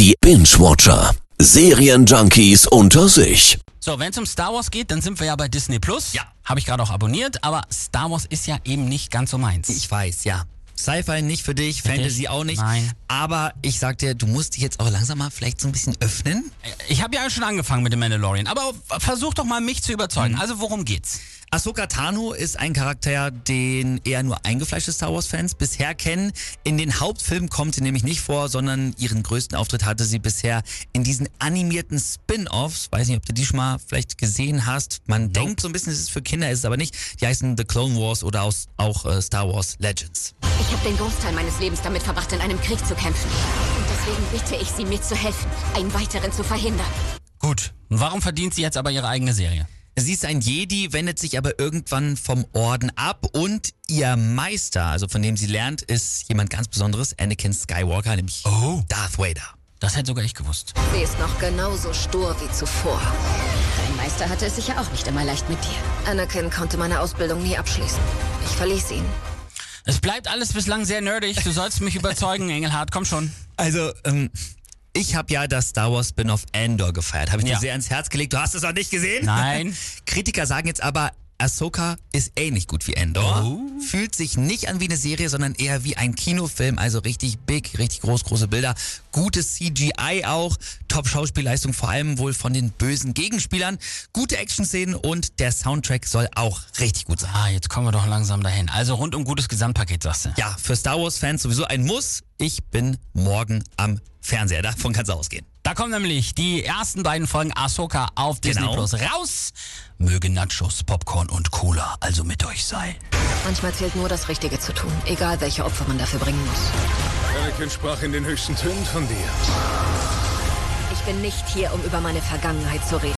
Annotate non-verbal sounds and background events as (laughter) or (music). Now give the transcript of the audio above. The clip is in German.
Die Binge-Watcher. Serienjunkies unter sich. So, wenn es um Star Wars geht, dann sind wir ja bei Disney Plus. Ja. Habe ich gerade auch abonniert, aber Star Wars ist ja eben nicht ganz so meins. Ich weiß, ja. Sci-Fi nicht für dich, Fantasy auch nicht. Nein. Aber ich sag dir, du musst dich jetzt auch langsam mal vielleicht so ein bisschen öffnen. Ich habe ja schon angefangen mit dem Mandalorian, aber versuch doch mal mich zu überzeugen. Mhm. Also worum geht's? Ahsoka Tano ist ein Charakter, den eher nur eingefleischte Star Wars-Fans bisher kennen. In den Hauptfilmen kommt sie nämlich nicht vor, sondern ihren größten Auftritt hatte sie bisher in diesen animierten Spin-Offs. Weiß nicht, ob du die schon mal vielleicht gesehen hast. Man denkt so ein bisschen, es ist für Kinder, ist es aber nicht. Die heißen The Clone Wars oder aus, auch äh, Star Wars Legends. Ich habe den Großteil meines Lebens damit verbracht, in einem Krieg zu kämpfen. Und deswegen bitte ich Sie, mir zu helfen, einen weiteren zu verhindern. Gut. Und warum verdient sie jetzt aber ihre eigene Serie? Sie ist ein Jedi, wendet sich aber irgendwann vom Orden ab und ihr Meister, also von dem sie lernt, ist jemand ganz Besonderes, Anakin Skywalker, nämlich Oh. Darth Vader. Das hätte sogar ich gewusst. Sie ist noch genauso stur wie zuvor. Dein Meister hatte es sicher auch nicht immer leicht mit dir. Anakin konnte meine Ausbildung nie abschließen. Ich verließ ihn. Es bleibt alles bislang sehr nerdig. Du sollst mich überzeugen, (laughs) Engelhardt. Komm schon. Also, ähm, ich habe ja das Star Wars Spin-off Andor gefeiert. Habe ich Ja. dir sehr ans Herz gelegt. Du hast es noch nicht gesehen? Nein. (laughs) Kritiker sagen jetzt aber, Ahsoka ist ähnlich gut wie Endor. Oh. Fühlt sich nicht an wie eine Serie, sondern eher wie ein Kinofilm. Also richtig big, richtig groß, große Bilder. Gutes CGI auch. Top-Schauspielleistung vor allem wohl von den bösen Gegenspielern. Gute Action-Szenen und der Soundtrack soll auch richtig gut sein. Ah, jetzt kommen wir doch langsam dahin. Also rund um gutes Gesamtpaket, sagst du. Ja, für Star Wars-Fans sowieso ein Muss. Ich bin morgen am Fernseher. Davon kannst du ausgehen. Da kommen nämlich die ersten beiden Folgen Ahsoka auf Disney Genau. Plus raus. Mögen Nachos, Popcorn und Cola also mit euch sein. Manchmal zählt nur das Richtige zu tun, egal welche Opfer man dafür bringen muss. Anakin sprach in den höchsten Tönen von dir. Ich bin nicht hier, um über meine Vergangenheit zu reden.